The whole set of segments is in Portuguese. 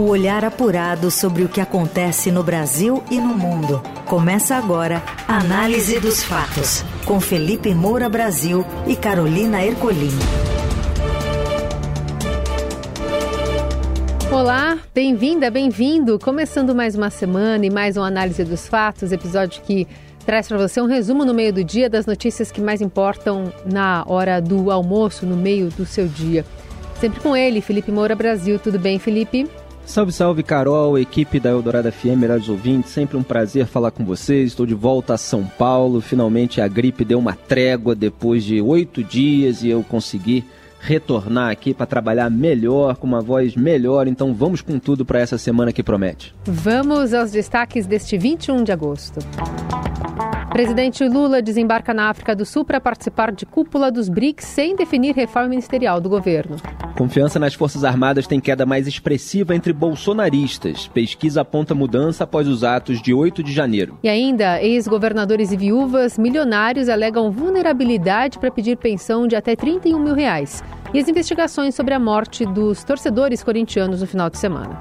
O olhar apurado sobre o que acontece no Brasil e no mundo. Começa agora a Análise dos Fatos, com Felipe Moura Brasil e Carolina Ercolim. Olá, bem-vinda, bem-vindo. Começando mais uma semana e mais uma análise dos fatos, episódio que traz para você um resumo no meio do dia das notícias que mais importam na hora do almoço, no meio do seu dia. Sempre com ele, Felipe Moura Brasil. Tudo bem, Felipe? Salve, salve, Carol, equipe da Eldorado FM, melhores ouvintes. Sempre um prazer falar com vocês. Estou de volta a São Paulo. Finalmente a gripe deu uma trégua depois de oito dias e eu consegui retornar aqui para trabalhar melhor, com uma voz melhor. Então vamos com tudo para essa semana que promete. Vamos aos destaques deste 21 de agosto. Presidente Lula desembarca na África do Sul para participar de cúpula dos BRICS sem definir reforma ministerial do governo. Confiança nas Forças Armadas tem queda mais expressiva entre bolsonaristas. Pesquisa aponta mudança após os atos de 8 de janeiro. E ainda, ex-governadores e viúvas milionários alegam vulnerabilidade para pedir pensão de até 31 mil reais. E as investigações sobre a morte dos torcedores corintianos no final de semana.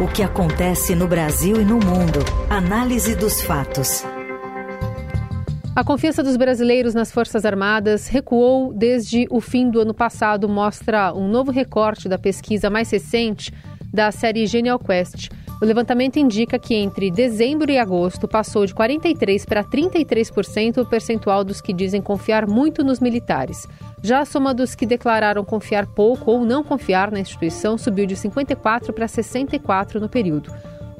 O que acontece no Brasil e no mundo. Análise dos fatos. A confiança dos brasileiros nas Forças Armadas recuou desde o fim do ano passado, mostra um novo recorte da pesquisa mais recente da série Genial Quest. O levantamento indica que entre dezembro e agosto passou de 43% para 33% o percentual dos que dizem confiar muito nos militares. Já a soma dos que declararam confiar pouco ou não confiar na instituição subiu de 54% para 64% no período.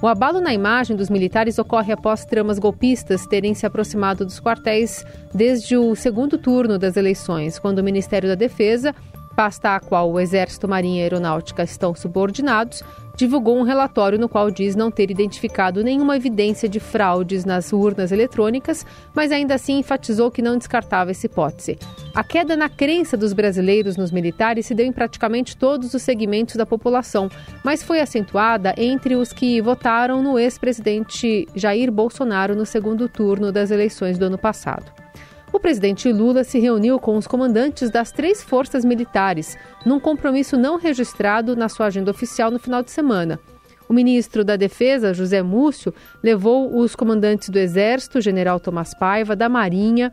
O abalo na imagem dos militares ocorre após tramas golpistas terem se aproximado dos quartéis desde o segundo turno das eleições, quando o Ministério da Defesa pasta a qual o Exército, Marinha e Aeronáutica estão subordinados, divulgou um relatório no qual diz não ter identificado nenhuma evidência de fraudes nas urnas eletrônicas, mas ainda assim enfatizou que não descartava essa hipótese. A queda na crença dos brasileiros nos militares se deu em praticamente todos os segmentos da população, mas foi acentuada entre os que votaram no ex-presidente Jair Bolsonaro no segundo turno das eleições do ano passado. O presidente Lula se reuniu com os comandantes das três forças militares, num compromisso não registrado na sua agenda oficial no final de semana. O ministro da Defesa, José Múcio, levou os comandantes do Exército, general Tomás Paiva, da Marinha,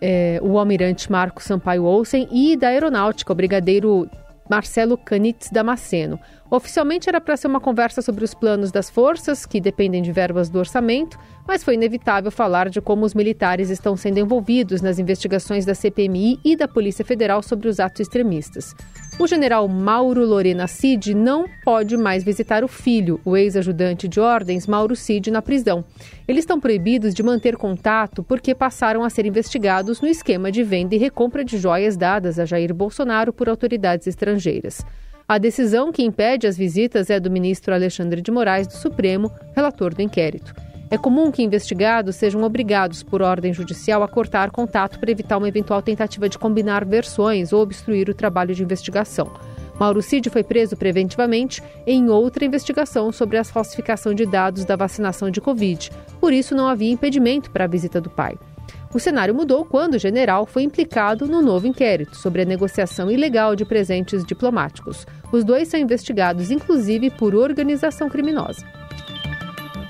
eh, o almirante Marco Sampaio Olsen e da Aeronáutica, o brigadeiro Marcelo Canitz Damasceno. Oficialmente era para ser uma conversa sobre os planos das forças, que dependem de verbas do orçamento, mas foi inevitável falar de como os militares estão sendo envolvidos nas investigações da CPMI e da Polícia Federal sobre os atos extremistas. O general Mauro Lorena Cid não pode mais visitar o filho, o ex-ajudante de ordens Mauro Cid, na prisão. Eles estão proibidos de manter contato porque passaram a ser investigados no esquema de venda e recompra de joias dadas a Jair Bolsonaro por autoridades estrangeiras. A decisão que impede as visitas é do ministro Alexandre de Moraes do Supremo, relator do inquérito. É comum que investigados sejam obrigados por ordem judicial a cortar contato para evitar uma eventual tentativa de combinar versões ou obstruir o trabalho de investigação. Mauro Cid foi preso preventivamente em outra investigação sobre a falsificação de dados da vacinação de Covid. Por isso, não havia impedimento para a visita do pai. O cenário mudou quando o general foi implicado no novo inquérito sobre a negociação ilegal de presentes diplomáticos. Os dois são investigados, inclusive, por organização criminosa.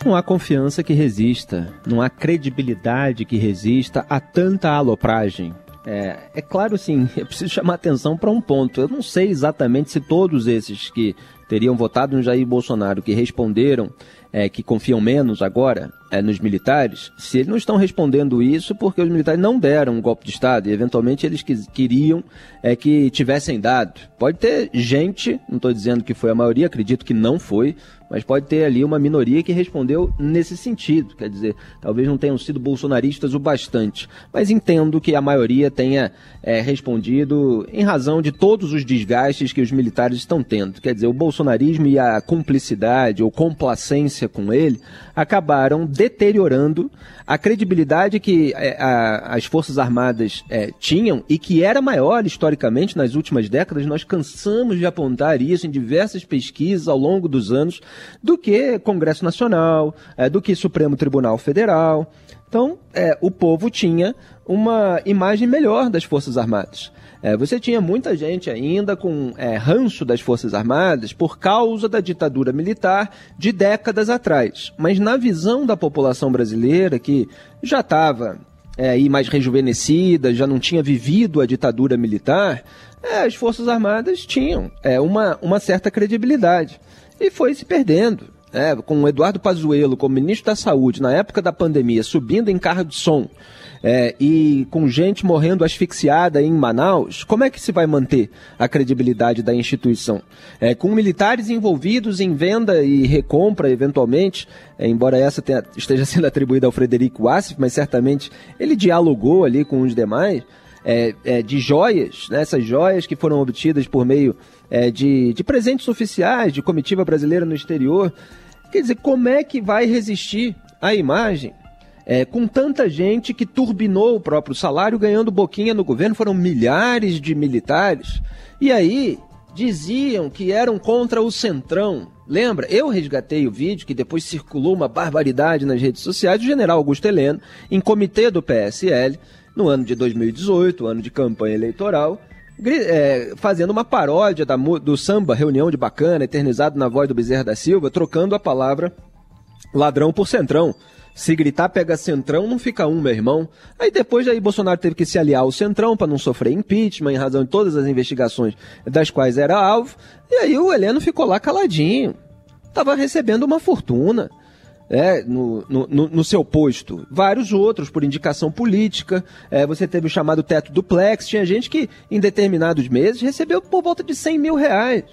Não há confiança que resista, não há credibilidade que resista a tanta alopragem. É, é claro, sim, eu preciso chamar atenção para um ponto. Eu não sei exatamente se todos esses que teriam votado no Jair Bolsonaro, que responderam é, que confiam menos agora é, nos militares, se eles não estão respondendo isso porque os militares não deram um golpe de Estado e eventualmente eles que, queriam é, que tivessem dado. Pode ter gente, não estou dizendo que foi a maioria, acredito que não foi, mas pode ter ali uma minoria que respondeu nesse sentido. Quer dizer, talvez não tenham sido bolsonaristas o bastante, mas entendo que a maioria tenha é, respondido em razão de todos os desgastes que os militares estão tendo. Quer dizer, o bolsonarismo e a cumplicidade ou complacência com ele acabaram deteriorando a credibilidade que é, a, as Forças Armadas é, tinham e que era maior historicamente nas últimas décadas. Nós cansamos de apontar isso em diversas pesquisas ao longo dos anos do que Congresso Nacional, é, do que Supremo Tribunal Federal. Então, é, o povo tinha uma imagem melhor das Forças Armadas. É, você tinha muita gente ainda com é, ranço das Forças Armadas por causa da ditadura militar de décadas atrás. Mas na visão da população brasileira, que já estava é, mais rejuvenescida, já não tinha vivido a ditadura militar, é, as Forças Armadas tinham é, uma, uma certa credibilidade. E foi se perdendo é, com o Eduardo Pazuello como ministro da Saúde na época da pandemia, subindo em carro de som é, e com gente morrendo asfixiada em Manaus, como é que se vai manter a credibilidade da instituição? É, com militares envolvidos em venda e recompra, eventualmente, é, embora essa tenha, esteja sendo atribuída ao Frederico Wassif, mas certamente ele dialogou ali com os demais. É, é, de joias, né, essas joias que foram obtidas por meio é, de, de presentes oficiais de comitiva brasileira no exterior. Quer dizer, como é que vai resistir a imagem é, com tanta gente que turbinou o próprio salário ganhando boquinha no governo? Foram milhares de militares. E aí diziam que eram contra o Centrão. Lembra? Eu resgatei o vídeo que depois circulou uma barbaridade nas redes sociais do general Augusto Heleno, em comitê do PSL, no ano de 2018, ano de campanha eleitoral, é, fazendo uma paródia da, do samba Reunião de Bacana, eternizado na voz do Bezerra da Silva, trocando a palavra ladrão por centrão. Se gritar pega centrão, não fica um, meu irmão. Aí depois aí Bolsonaro teve que se aliar ao centrão para não sofrer impeachment em razão de todas as investigações das quais era alvo. E aí o Heleno ficou lá caladinho. Tava recebendo uma fortuna é, no, no, no, seu posto. Vários outros, por indicação política. É, você teve o chamado teto duplex. Tinha gente que, em determinados meses, recebeu por volta de 100 mil reais.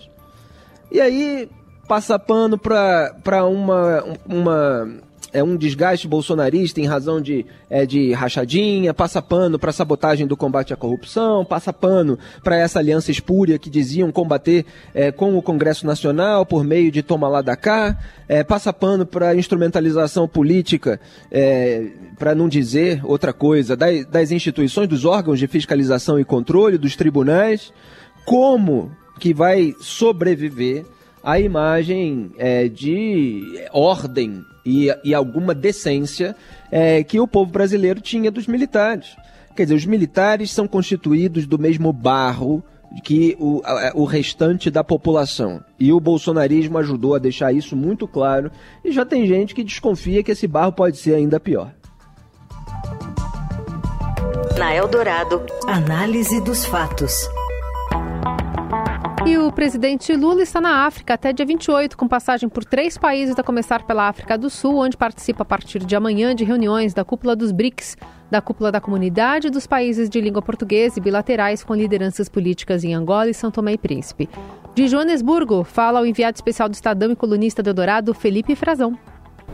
E aí, passa pano para uma, uma é um desgaste bolsonarista em razão de, é, de rachadinha, passa pano para sabotagem do combate à corrupção, passa pano para essa aliança espúria que diziam combater é, com o Congresso Nacional por meio de toma lá da cá, é, passa pano para instrumentalização política, é, para não dizer outra coisa, das, das instituições, dos órgãos de fiscalização e controle, dos tribunais, como que vai sobreviver a imagem é, de ordem e, e alguma decência é, que o povo brasileiro tinha dos militares. Quer dizer, os militares são constituídos do mesmo barro que o, o restante da população. E o bolsonarismo ajudou a deixar isso muito claro. E já tem gente que desconfia que esse barro pode ser ainda pior. Na Eldorado, análise dos fatos. E o presidente Lula está na África até dia 28, com passagem por três países, a começar pela África do Sul, onde participa a partir de amanhã de reuniões da cúpula dos BRICS, da cúpula da comunidade dos países de língua portuguesa e bilaterais com lideranças políticas em Angola e São Tomé e Príncipe. De Joanesburgo, fala o enviado especial do Estadão e colunista do Eldorado, Felipe Frazão.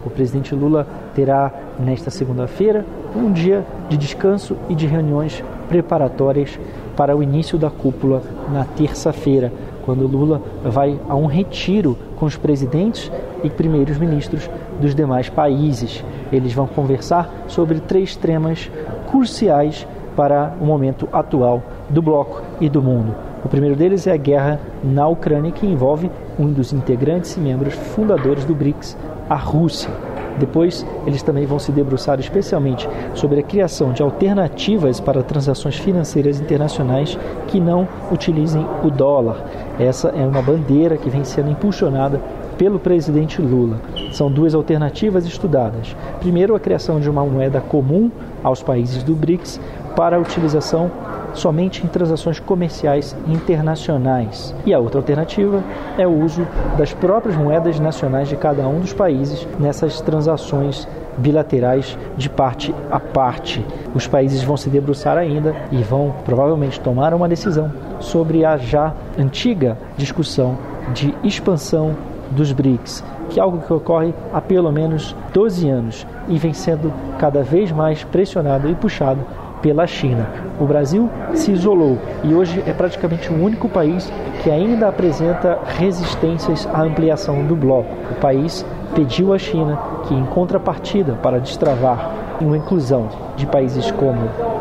O presidente Lula terá, nesta segunda-feira, um dia de descanso e de reuniões preparatórias para o início da cúpula na terça-feira, quando Lula vai a um retiro com os presidentes e primeiros ministros dos demais países. Eles vão conversar sobre três temas cruciais para o momento atual do bloco e do mundo. O primeiro deles é a guerra na Ucrânia, que envolve um dos integrantes e membros fundadores do BRICS, a Rússia. Depois, eles também vão se debruçar especialmente sobre a criação de alternativas para transações financeiras internacionais que não utilizem o dólar. Essa é uma bandeira que vem sendo impulsionada pelo presidente Lula. São duas alternativas estudadas. Primeiro, a criação de uma moeda comum aos países do BRICS para a utilização somente em transações comerciais internacionais. E a outra alternativa é o uso das próprias moedas nacionais de cada um dos países nessas transações bilaterais de parte a parte. Os países vão se debruçar ainda e vão provavelmente tomar uma decisão sobre a já antiga discussão de expansão dos BRICS, que é algo que ocorre há pelo menos 12 anos e vem sendo cada vez mais pressionado e puxado pela China. O Brasil se isolou e hoje é praticamente o único país que ainda apresenta resistências à ampliação do bloco. O país pediu à China que, em contrapartida para destravar uma inclusão de países como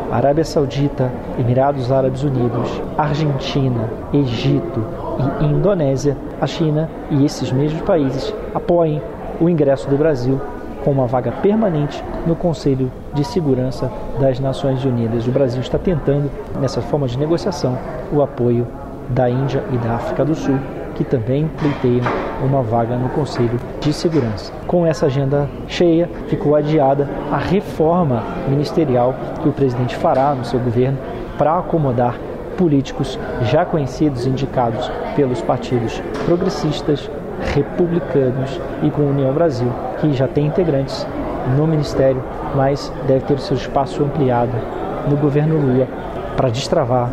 Arábia Saudita, Emirados Árabes Unidos, Argentina, Egito e Indonésia, a China e esses mesmos países apoiem o ingresso do Brasil com uma vaga permanente no Conselho de Segurança das Nações Unidas. O Brasil está tentando, nessa forma de negociação, o apoio da Índia e da África do Sul, que também pleiteiam uma vaga no Conselho de Segurança. Com essa agenda cheia, ficou adiada a reforma ministerial que o presidente fará no seu governo para acomodar políticos já conhecidos, indicados pelos partidos progressistas, republicanos e com União Brasil, que já tem integrantes no ministério, mas deve ter seu espaço ampliado no governo Lula para destravar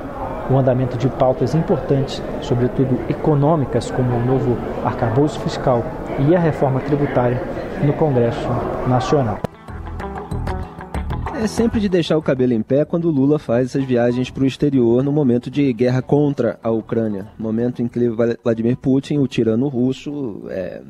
o andamento de pautas importantes, sobretudo econômicas, como o novo arcabouço fiscal e a reforma tributária no Congresso Nacional. É sempre de deixar o cabelo em pé quando Lula faz essas viagens para o exterior no momento de guerra contra a Ucrânia. Momento em que Vladimir Putin, o tirano russo, é,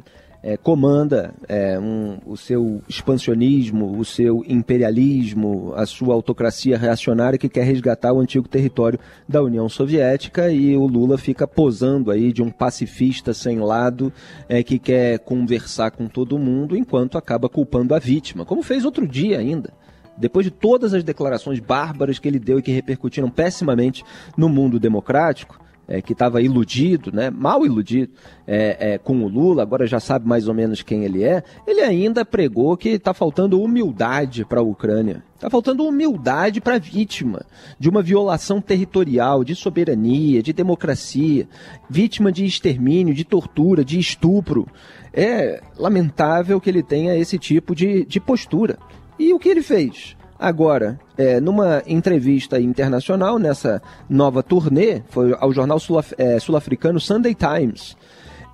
é, comanda é, um, o seu expansionismo, o seu imperialismo, a sua autocracia reacionária que quer resgatar o antigo território da União Soviética e o Lula fica posando aí de um pacifista sem lado é, que quer conversar com todo mundo enquanto acaba culpando a vítima, como fez outro dia ainda depois de todas as declarações bárbaras que ele deu e que repercutiram pessimamente no mundo democrático, é, que estava iludido, né, mal iludido é, é, com o Lula, agora já sabe mais ou menos quem ele é, ele ainda pregou que está faltando humildade para a Ucrânia. Está faltando humildade para a vítima de uma violação territorial, de soberania, de democracia, vítima de extermínio, de tortura, de estupro. É lamentável que ele tenha esse tipo de, de postura. E o que ele fez? Agora, é, numa entrevista internacional, nessa nova turnê, foi ao jornal é, sul-africano Sunday Times,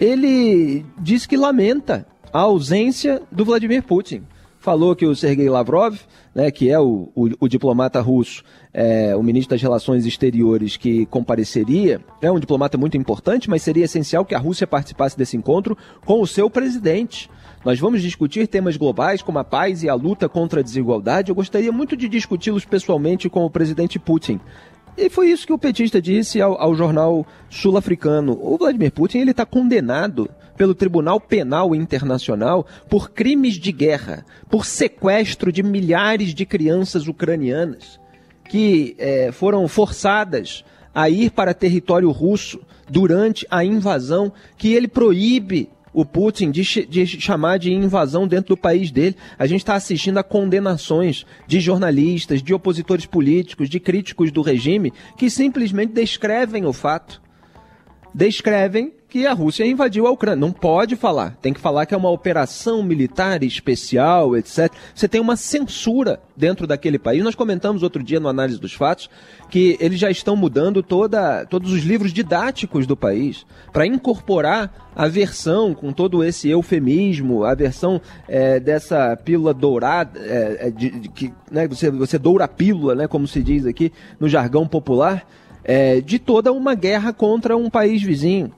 ele disse que lamenta a ausência do Vladimir Putin. Falou que o Sergei Lavrov, né, que é o, o, o diplomata russo, é, o ministro das Relações Exteriores que compareceria, é um diplomata muito importante, mas seria essencial que a Rússia participasse desse encontro com o seu presidente. Nós vamos discutir temas globais como a paz e a luta contra a desigualdade. Eu gostaria muito de discuti-los pessoalmente com o presidente Putin. E foi isso que o petista disse ao, ao jornal sul-africano. O Vladimir Putin ele está condenado pelo Tribunal Penal Internacional por crimes de guerra, por sequestro de milhares de crianças ucranianas que é, foram forçadas a ir para território russo durante a invasão que ele proíbe o Putin de, de chamar de invasão dentro do país dele. A gente está assistindo a condenações de jornalistas, de opositores políticos, de críticos do regime que simplesmente descrevem o fato. Descrevem que a Rússia invadiu a Ucrânia. Não pode falar. Tem que falar que é uma operação militar especial, etc. Você tem uma censura dentro daquele país. Nós comentamos outro dia no análise dos fatos que eles já estão mudando toda, todos os livros didáticos do país para incorporar a versão com todo esse eufemismo, a versão é, dessa pílula dourada, é, de, de, que né, você, você doura a pílula, né, como se diz aqui no jargão popular, é, de toda uma guerra contra um país vizinho.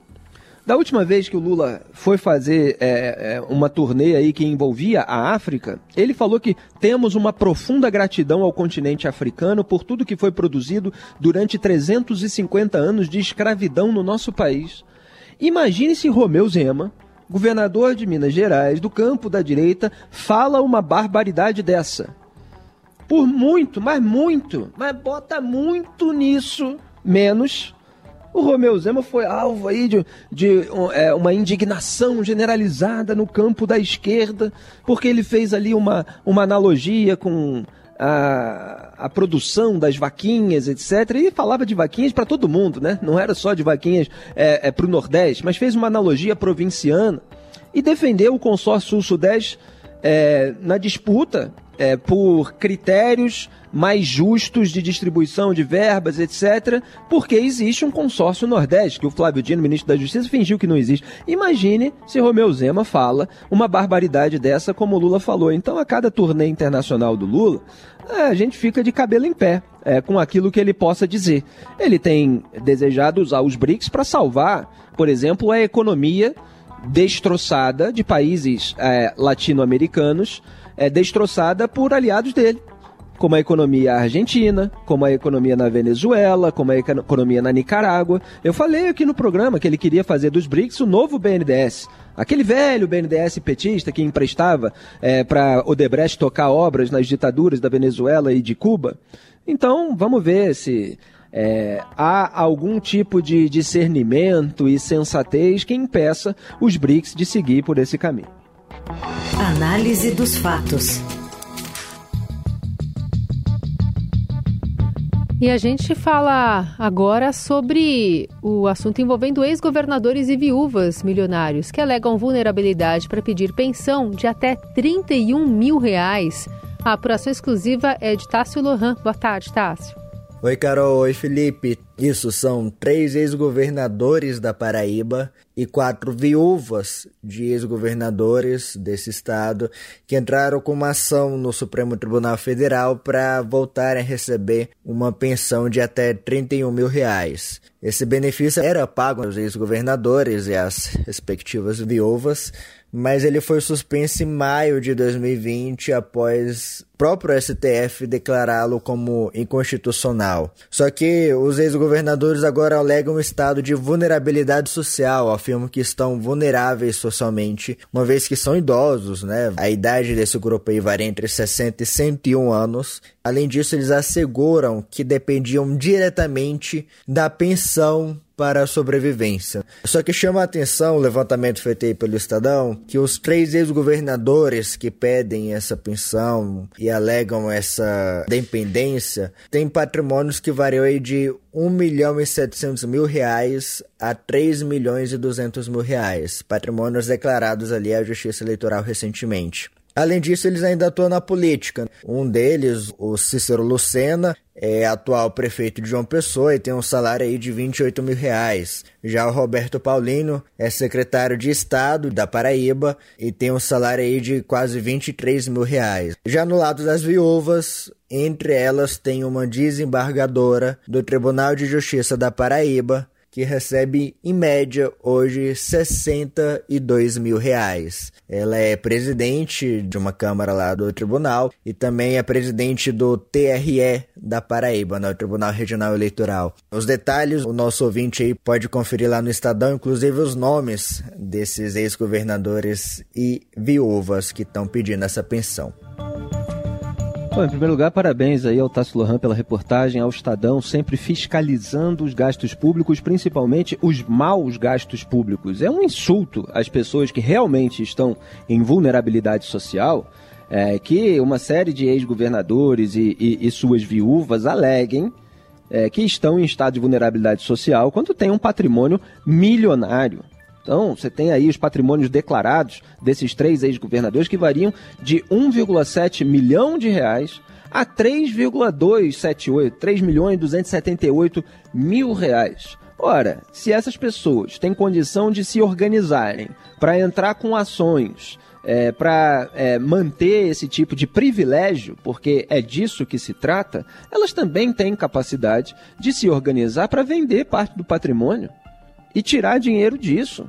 Da última vez que o Lula foi fazer é, é, uma turnê aí que envolvia a África, ele falou que temos uma profunda gratidão ao continente africano por tudo que foi produzido durante 350 anos de escravidão no nosso país. Imagine se Romeu Zema, governador de Minas Gerais, do campo da direita, fala uma barbaridade dessa. Por muito, mas muito, mas bota muito nisso, menos o Romeu Zema foi alvo aí de, de é, uma indignação generalizada no campo da esquerda, porque ele fez ali uma, uma analogia com a, a produção das vaquinhas, etc. E falava de vaquinhas para todo mundo, né? Não era só de vaquinhas é, é, para o Nordeste, mas fez uma analogia provinciana e defendeu o consórcio Sul-Sudeste é, na disputa é, por critérios mais justos de distribuição de verbas, etc., porque existe um consórcio Nordeste, que o Flávio Dino, ministro da Justiça, fingiu que não existe. Imagine se Romeu Zema fala uma barbaridade dessa, como o Lula falou. Então, a cada turnê internacional do Lula, é, a gente fica de cabelo em pé é, com aquilo que ele possa dizer. Ele tem desejado usar os BRICS para salvar, por exemplo, a economia destroçada de países é, latino-americanos, é, destroçada por aliados dele como a economia argentina, como a economia na Venezuela, como a economia na Nicarágua. Eu falei aqui no programa que ele queria fazer dos BRICS o novo BNDES. Aquele velho BNDES petista que emprestava é, para Odebrecht tocar obras nas ditaduras da Venezuela e de Cuba. Então, vamos ver se é, há algum tipo de discernimento e sensatez que impeça os BRICS de seguir por esse caminho. Análise dos fatos. E a gente fala agora sobre o assunto envolvendo ex-governadores e viúvas milionários que alegam vulnerabilidade para pedir pensão de até 31 mil reais. A apuração exclusiva é de Tássio Lohan. Boa tarde, Tássio. Oi, Carol. Oi, Felipe. Isso são três ex-governadores da Paraíba e quatro viúvas de ex-governadores desse estado que entraram com uma ação no Supremo Tribunal Federal para voltarem a receber uma pensão de até 31 mil reais. Esse benefício era pago aos ex-governadores e às respectivas viúvas mas ele foi suspenso em maio de 2020 após próprio STF declará-lo como inconstitucional. Só que os ex-governadores agora alegam um estado de vulnerabilidade social, afirmam que estão vulneráveis socialmente, uma vez que são idosos, né? A idade desse grupo aí varia entre 60 e 101 anos. Além disso, eles asseguram que dependiam diretamente da pensão para a sobrevivência. Só que chama a atenção o levantamento feito aí pelo Estadão que os três ex-governadores que pedem essa pensão e alegam essa dependência têm patrimônios que variam de 1 milhão e 700 mil reais a 3 milhões e 200 mil reais, patrimônios declarados ali à Justiça Eleitoral recentemente. Além disso, eles ainda atuam na política. Um deles, o Cícero Lucena, é atual prefeito de João Pessoa e tem um salário aí de 28 mil reais. Já o Roberto Paulino é secretário de Estado da Paraíba e tem um salário aí de quase 23 mil reais. Já no lado das viúvas, entre elas tem uma desembargadora do Tribunal de Justiça da Paraíba, que recebe em média hoje 62 mil reais. Ela é presidente de uma câmara lá do tribunal e também é presidente do TRE da Paraíba, né, o Tribunal Regional Eleitoral. Os detalhes o nosso ouvinte aí pode conferir lá no Estadão, inclusive os nomes desses ex-governadores e viúvas que estão pedindo essa pensão. Bom, em primeiro lugar, parabéns aí ao Tasso Lohan pela reportagem, ao Estadão, sempre fiscalizando os gastos públicos, principalmente os maus gastos públicos. É um insulto às pessoas que realmente estão em vulnerabilidade social é, que uma série de ex-governadores e, e, e, suas viúvas aleguem é, que estão em estado de vulnerabilidade social quando têm um patrimônio milionário. Então, você tem aí os patrimônios declarados desses três ex-governadores que variam de 1,7 milhão de reais a 3,278, 3 milhões e 278 mil reais. Ora, se essas pessoas têm condição de se organizarem para entrar com ações, é, para é, manter esse tipo de privilégio, porque é disso que se trata, elas também têm capacidade de se organizar para vender parte do patrimônio e tirar dinheiro disso.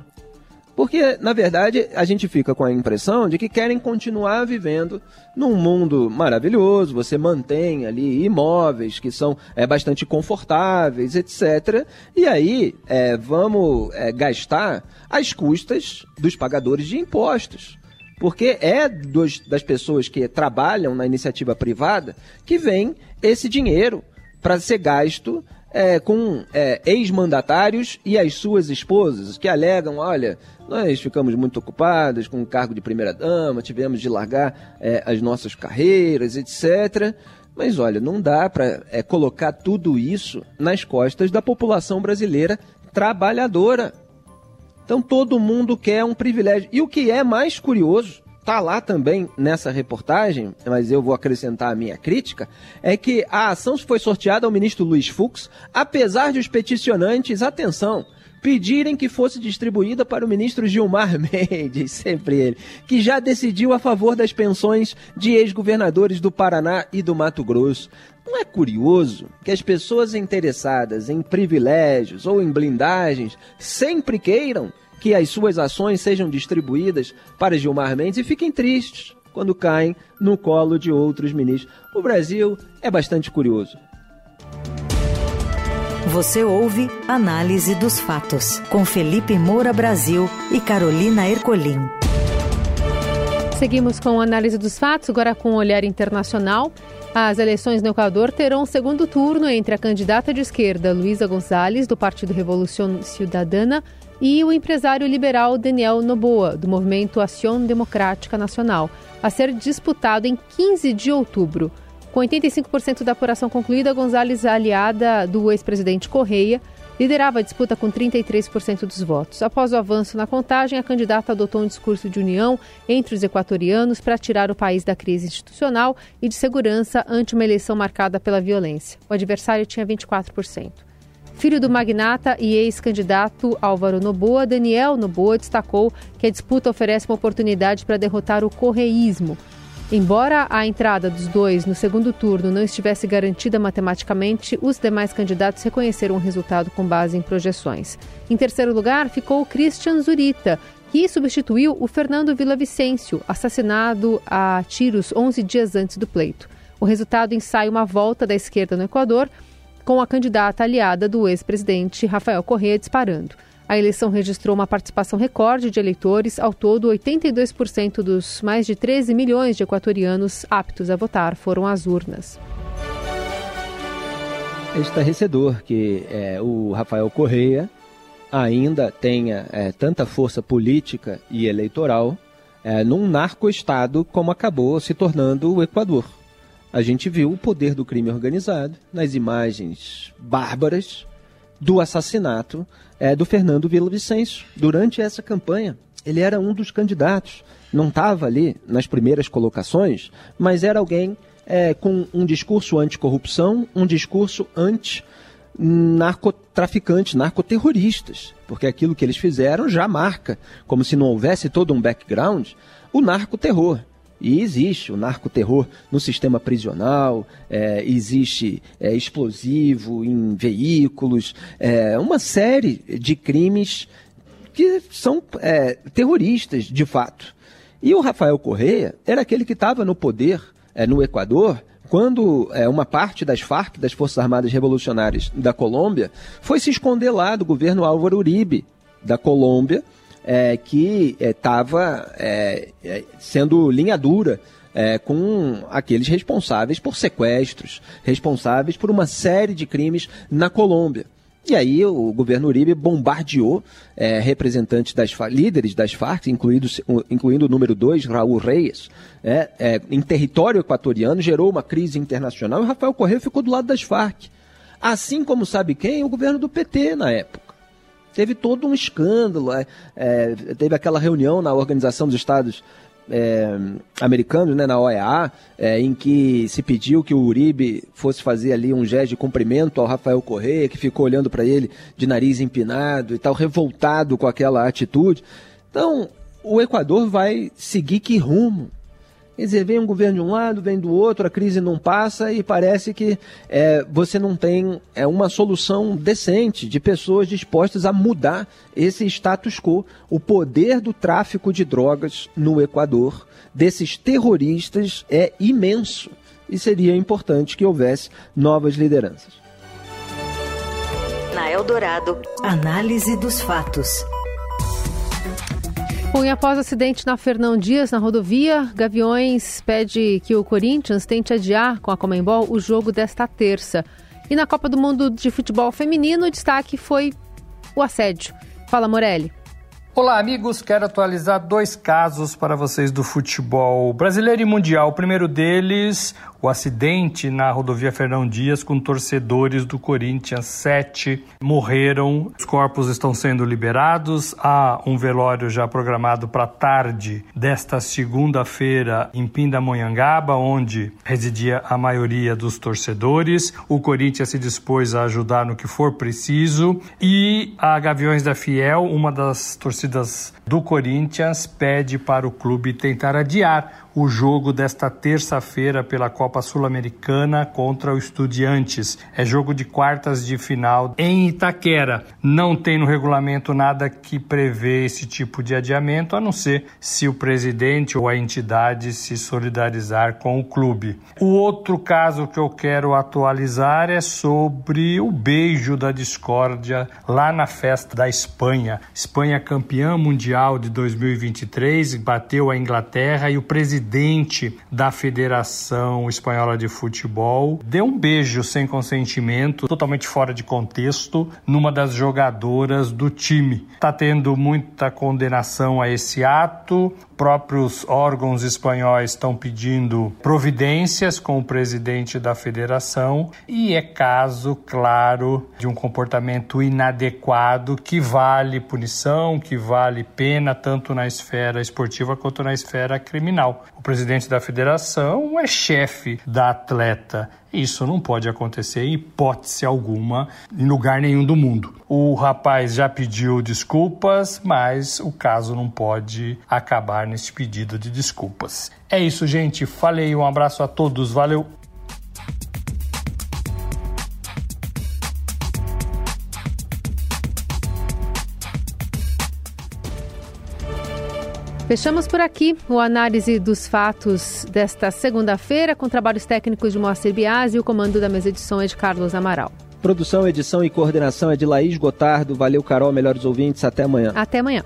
Porque, na verdade, a gente fica com a impressão de que querem continuar vivendo num mundo maravilhoso, você mantém ali imóveis que são é, bastante confortáveis, etc. E aí é, vamos é, gastar às custas dos pagadores de impostos. Porque é dos, das pessoas que trabalham na iniciativa privada que vem esse dinheiro para ser gasto é, com é, ex-mandatários e as suas esposas, que alegam: olha, nós ficamos muito ocupados com o cargo de primeira-dama, tivemos de largar é, as nossas carreiras, etc. Mas olha, não dá para é, colocar tudo isso nas costas da população brasileira trabalhadora. Então todo mundo quer um privilégio. E o que é mais curioso tá lá também nessa reportagem, mas eu vou acrescentar a minha crítica, é que a ação foi sorteada ao ministro Luiz Fux, apesar de os peticionantes, atenção, pedirem que fosse distribuída para o ministro Gilmar Mendes, sempre ele, que já decidiu a favor das pensões de ex-governadores do Paraná e do Mato Grosso. Não é curioso que as pessoas interessadas em privilégios ou em blindagens sempre queiram que as suas ações sejam distribuídas para Gilmar Mendes e fiquem tristes, quando caem no colo de outros ministros. O Brasil é bastante curioso. Você ouve Análise dos Fatos, com Felipe Moura Brasil e Carolina Ercolim. Seguimos com a análise dos fatos, agora com um olhar internacional. As eleições no Equador terão um segundo turno entre a candidata de esquerda Luísa Gonzalez, do Partido Revolução Cidadana, e o empresário liberal Daniel Noboa, do movimento Ação Democrática Nacional, a ser disputado em 15 de outubro. Com 85% da apuração concluída, Gonzalez, aliada do ex-presidente Correia, liderava a disputa com 33% dos votos. Após o avanço na contagem, a candidata adotou um discurso de união entre os equatorianos para tirar o país da crise institucional e de segurança ante uma eleição marcada pela violência. O adversário tinha 24%. Filho do magnata e ex-candidato Álvaro Noboa, Daniel Noboa destacou que a disputa oferece uma oportunidade para derrotar o correísmo Embora a entrada dos dois no segundo turno não estivesse garantida matematicamente, os demais candidatos reconheceram o resultado com base em projeções. Em terceiro lugar ficou Christian Zurita, que substituiu o Fernando Villavicencio, assassinado a tiros 11 dias antes do pleito. O resultado ensaia uma volta da esquerda no Equador, com a candidata aliada do ex-presidente Rafael Correa disparando. A eleição registrou uma participação recorde de eleitores, ao todo 82% dos mais de 13 milhões de equatorianos aptos a votar foram às urnas. É estarrecedor que é, o Rafael Correia ainda tenha é, tanta força política e eleitoral é, num narco-estado como acabou se tornando o Equador. A gente viu o poder do crime organizado nas imagens bárbaras do assassinato é, do Fernando Vicencio Durante essa campanha, ele era um dos candidatos. Não estava ali nas primeiras colocações, mas era alguém é, com um discurso anticorrupção, um discurso anti narcotraficantes, narcoterroristas, porque aquilo que eles fizeram já marca, como se não houvesse todo um background, o narcoterror. E existe o narcoterror no sistema prisional, é, existe é, explosivo em veículos, é, uma série de crimes que são é, terroristas, de fato. E o Rafael Correia era aquele que estava no poder é, no Equador quando é, uma parte das Farc, das Forças Armadas Revolucionárias da Colômbia, foi se esconder lá do governo Álvaro Uribe da Colômbia é, que estava é, é, é, sendo linha dura é, com aqueles responsáveis por sequestros, responsáveis por uma série de crimes na Colômbia. E aí o governo Uribe bombardeou é, representantes das líderes das Farc, incluindo, incluindo o número 2, Raul Reyes, é, em território equatoriano, gerou uma crise internacional e Rafael Correia ficou do lado das Farc. Assim como sabe quem? O governo do PT na época teve todo um escândalo. É, é, teve aquela reunião na Organização dos Estados é, Americanos, né, na OEA, é, em que se pediu que o Uribe fosse fazer ali um gesto de cumprimento ao Rafael Correia, que ficou olhando para ele de nariz empinado e tal, revoltado com aquela atitude. Então, o Equador vai seguir que rumo? Quer dizer, vem um governo de um lado, vem do outro, a crise não passa e parece que é, você não tem é, uma solução decente de pessoas dispostas a mudar esse status quo. O poder do tráfico de drogas no Equador, desses terroristas, é imenso e seria importante que houvesse novas lideranças. Na Eldorado, análise dos fatos. Bom, e após acidente na Fernão Dias, na rodovia, Gaviões pede que o Corinthians tente adiar com a Comembol o jogo desta terça. E na Copa do Mundo de Futebol Feminino, o destaque foi o assédio. Fala, Morelli. Olá, amigos. Quero atualizar dois casos para vocês do futebol brasileiro e mundial. O primeiro deles, o acidente na rodovia Fernão Dias com torcedores do Corinthians. Sete morreram. Os corpos estão sendo liberados. Há um velório já programado para tarde desta segunda-feira em Pindamonhangaba, onde residia a maioria dos torcedores. O Corinthians se dispôs a ajudar no que for preciso. E a Gaviões da Fiel, uma das torcidas do Corinthians, pede para o clube tentar adiar o jogo desta terça-feira pela Copa Sul-Americana contra o Estudiantes. É jogo de quartas de final em Itaquera. Não tem no regulamento nada que prevê esse tipo de adiamento, a não ser se o presidente ou a entidade se solidarizar com o clube. O outro caso que eu quero atualizar é sobre o beijo da discórdia lá na festa da Espanha. Espanha campeã mundial de 2023, bateu a Inglaterra e o presidente da Federação Espanhola de Futebol deu um beijo sem consentimento, totalmente fora de contexto, numa das jogadoras do time. Está tendo muita condenação a esse ato próprios órgãos espanhóis estão pedindo providências com o presidente da federação e é caso, claro, de um comportamento inadequado que vale punição, que vale pena, tanto na esfera esportiva quanto na esfera criminal. O presidente da federação é chefe da atleta isso não pode acontecer em hipótese alguma em lugar nenhum do mundo. O rapaz já pediu desculpas, mas o caso não pode acabar nesse pedido de desculpas. É isso, gente. Falei, um abraço a todos. Valeu. Fechamos por aqui o análise dos fatos desta segunda-feira, com trabalhos técnicos de Moacir Biasi e o comando da mesa som é de Carlos Amaral. Produção, edição e coordenação é de Laís Gotardo. Valeu, Carol, melhores ouvintes. Até amanhã. Até amanhã.